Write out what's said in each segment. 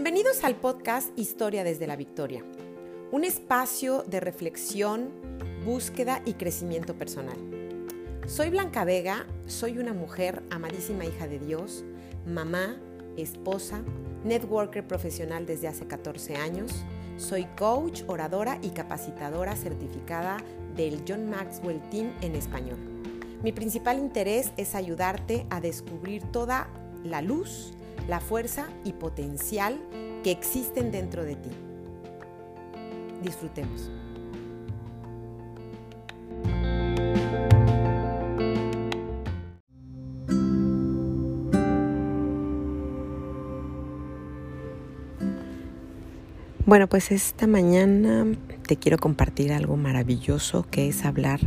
Bienvenidos al podcast Historia desde la Victoria, un espacio de reflexión, búsqueda y crecimiento personal. Soy Blanca Vega, soy una mujer amadísima hija de Dios, mamá, esposa, networker profesional desde hace 14 años, soy coach, oradora y capacitadora certificada del John Maxwell Team en español. Mi principal interés es ayudarte a descubrir toda la luz, la fuerza y potencial que existen dentro de ti. Disfrutemos. Bueno, pues esta mañana te quiero compartir algo maravilloso que es hablar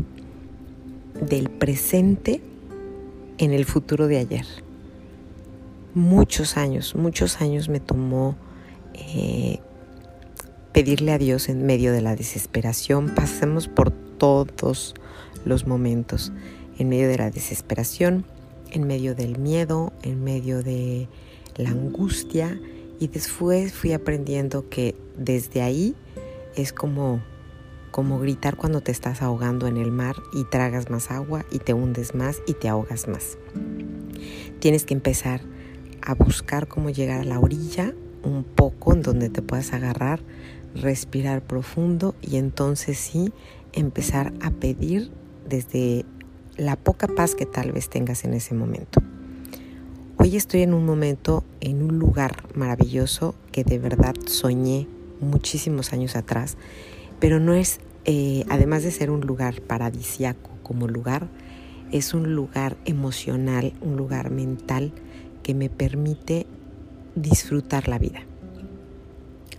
del presente en el futuro de ayer muchos años, muchos años me tomó eh, pedirle a Dios en medio de la desesperación. Pasemos por todos los momentos, en medio de la desesperación, en medio del miedo, en medio de la angustia y después fui aprendiendo que desde ahí es como como gritar cuando te estás ahogando en el mar y tragas más agua y te hundes más y te ahogas más. Tienes que empezar a buscar cómo llegar a la orilla un poco en donde te puedas agarrar, respirar profundo y entonces sí empezar a pedir desde la poca paz que tal vez tengas en ese momento. Hoy estoy en un momento, en un lugar maravilloso que de verdad soñé muchísimos años atrás, pero no es, eh, además de ser un lugar paradisiaco como lugar, es un lugar emocional, un lugar mental que me permite disfrutar la vida.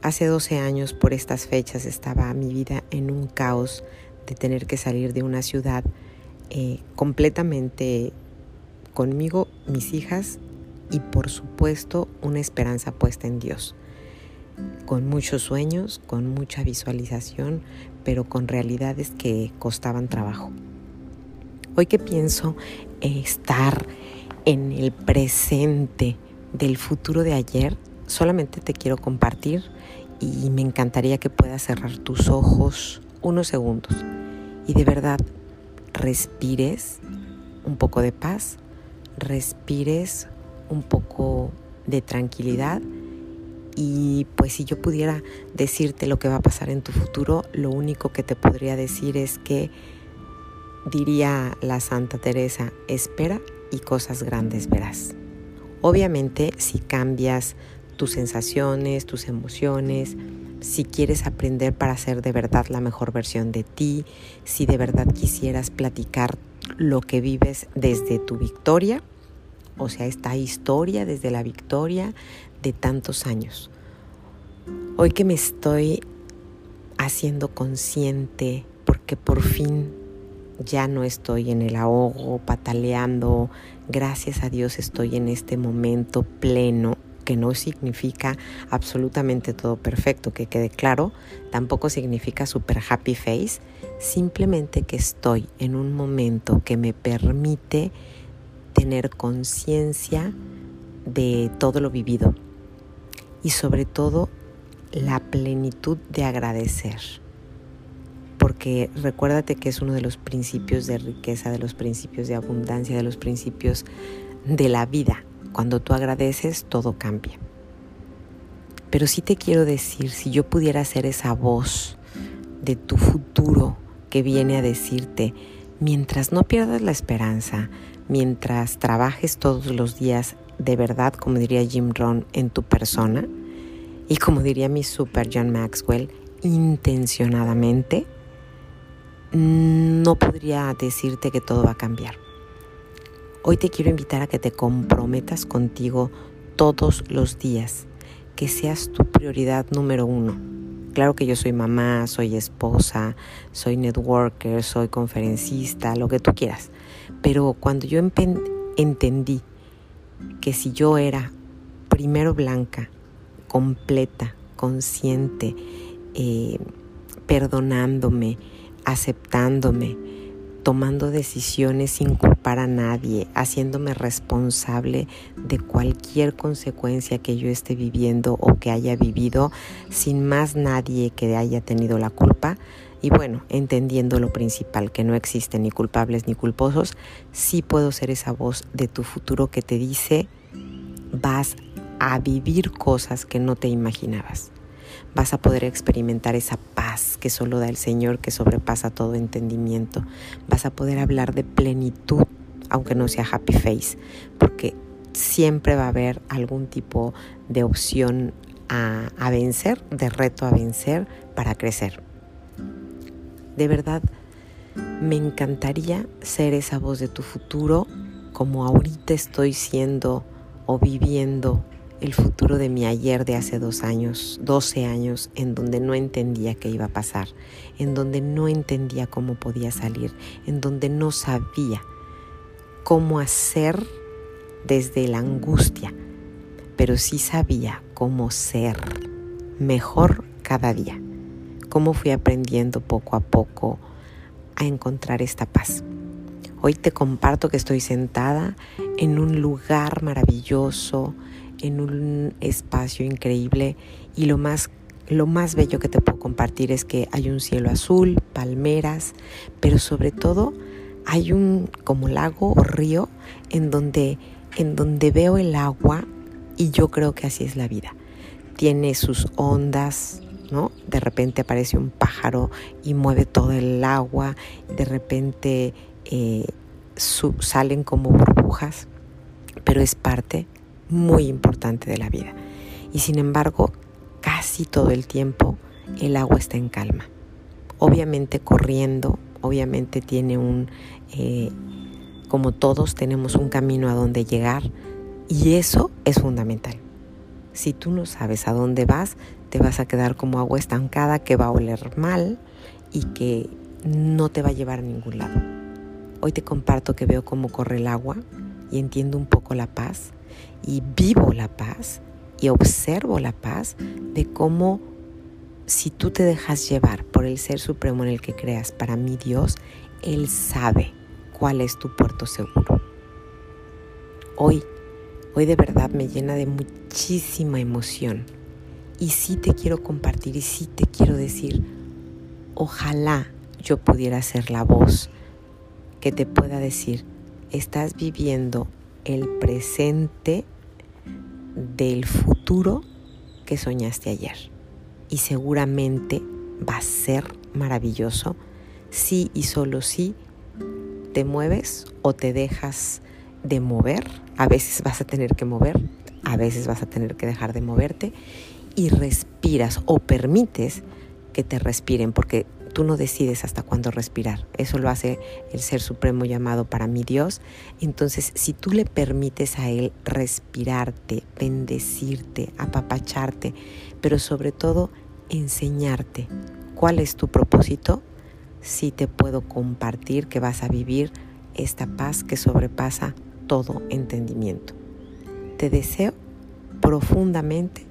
Hace 12 años por estas fechas estaba mi vida en un caos de tener que salir de una ciudad eh, completamente conmigo, mis hijas y por supuesto una esperanza puesta en Dios. Con muchos sueños, con mucha visualización, pero con realidades que costaban trabajo. Hoy que pienso estar en el presente del futuro de ayer, solamente te quiero compartir y me encantaría que puedas cerrar tus ojos unos segundos y de verdad respires un poco de paz, respires un poco de tranquilidad y pues si yo pudiera decirte lo que va a pasar en tu futuro, lo único que te podría decir es que diría la Santa Teresa, espera y cosas grandes verás. Obviamente si cambias tus sensaciones, tus emociones, si quieres aprender para ser de verdad la mejor versión de ti, si de verdad quisieras platicar lo que vives desde tu victoria, o sea, esta historia desde la victoria de tantos años. Hoy que me estoy haciendo consciente porque por fin ya no estoy en el ahogo, pataleando, gracias a Dios estoy en este momento pleno, que no significa absolutamente todo perfecto, que quede claro, tampoco significa super happy face, simplemente que estoy en un momento que me permite tener conciencia de todo lo vivido y sobre todo la plenitud de agradecer porque recuérdate que es uno de los principios de riqueza, de los principios de abundancia, de los principios de la vida. Cuando tú agradeces, todo cambia. Pero sí te quiero decir, si yo pudiera ser esa voz de tu futuro que viene a decirte, mientras no pierdas la esperanza, mientras trabajes todos los días de verdad, como diría Jim Rohn, en tu persona, y como diría mi super John Maxwell, intencionadamente, no podría decirte que todo va a cambiar. Hoy te quiero invitar a que te comprometas contigo todos los días, que seas tu prioridad número uno. Claro que yo soy mamá, soy esposa, soy networker, soy conferencista, lo que tú quieras. Pero cuando yo entendí que si yo era primero blanca, completa, consciente, eh, perdonándome, aceptándome, tomando decisiones sin culpar a nadie, haciéndome responsable de cualquier consecuencia que yo esté viviendo o que haya vivido sin más nadie que haya tenido la culpa. Y bueno, entendiendo lo principal, que no existen ni culpables ni culposos, sí puedo ser esa voz de tu futuro que te dice, vas a vivir cosas que no te imaginabas vas a poder experimentar esa paz que solo da el Señor, que sobrepasa todo entendimiento. Vas a poder hablar de plenitud, aunque no sea happy face, porque siempre va a haber algún tipo de opción a, vencer, de reto a vencer para crecer. De verdad, me encantaría ser esa voz de tu futuro como ahorita estoy siendo o viviendo el futuro de mi ayer de hace dos años, 12 años, en donde no entendía qué iba a pasar, en donde no entendía cómo podía salir, en donde no sabía cómo hacer desde la angustia, pero sí sabía cómo ser mejor cada día, cómo fui aprendiendo poco a poco a encontrar esta paz. Hoy te comparto que estoy sentada en un lugar maravilloso, en un espacio increíble y lo más lo más bello que te puedo compartir es que hay un cielo azul, palmeras, pero sobre todo hay un como lago o río en donde en donde veo el agua y yo creo que así es la vida. Tiene sus ondas, ¿no? De repente aparece un pájaro y mueve todo el agua, de repente eh, salen como burbujas, pero es parte muy importante de la vida. Y sin embargo, casi todo el tiempo el agua está en calma. Obviamente corriendo, obviamente tiene un, eh, como todos tenemos un camino a donde llegar y eso es fundamental. Si tú no sabes a dónde vas, te vas a quedar como agua estancada que va a oler mal y que no te va a llevar a ningún lado. Hoy te comparto que veo cómo corre el agua y entiendo un poco la paz y vivo la paz y observo la paz de cómo si tú te dejas llevar por el ser supremo en el que creas, para mí Dios, Él sabe cuál es tu puerto seguro. Hoy, hoy de verdad me llena de muchísima emoción y sí te quiero compartir y sí te quiero decir, ojalá yo pudiera ser la voz que te pueda decir, estás viviendo el presente del futuro que soñaste ayer. Y seguramente va a ser maravilloso si y solo si te mueves o te dejas de mover. A veces vas a tener que mover, a veces vas a tener que dejar de moverte y respiras o permites que te respiren, porque Tú no decides hasta cuándo respirar. Eso lo hace el Ser Supremo llamado para mí Dios. Entonces, si tú le permites a Él respirarte, bendecirte, apapacharte, pero sobre todo enseñarte cuál es tu propósito, sí te puedo compartir que vas a vivir esta paz que sobrepasa todo entendimiento. Te deseo profundamente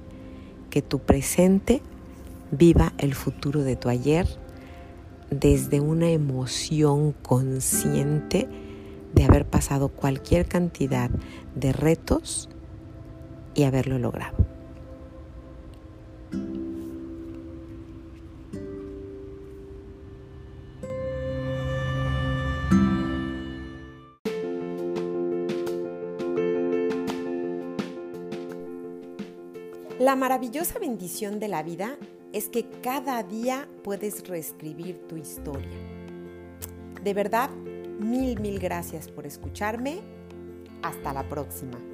que tu presente viva el futuro de tu ayer desde una emoción consciente de haber pasado cualquier cantidad de retos y haberlo logrado. La maravillosa bendición de la vida es que cada día puedes reescribir tu historia. De verdad, mil, mil gracias por escucharme. Hasta la próxima.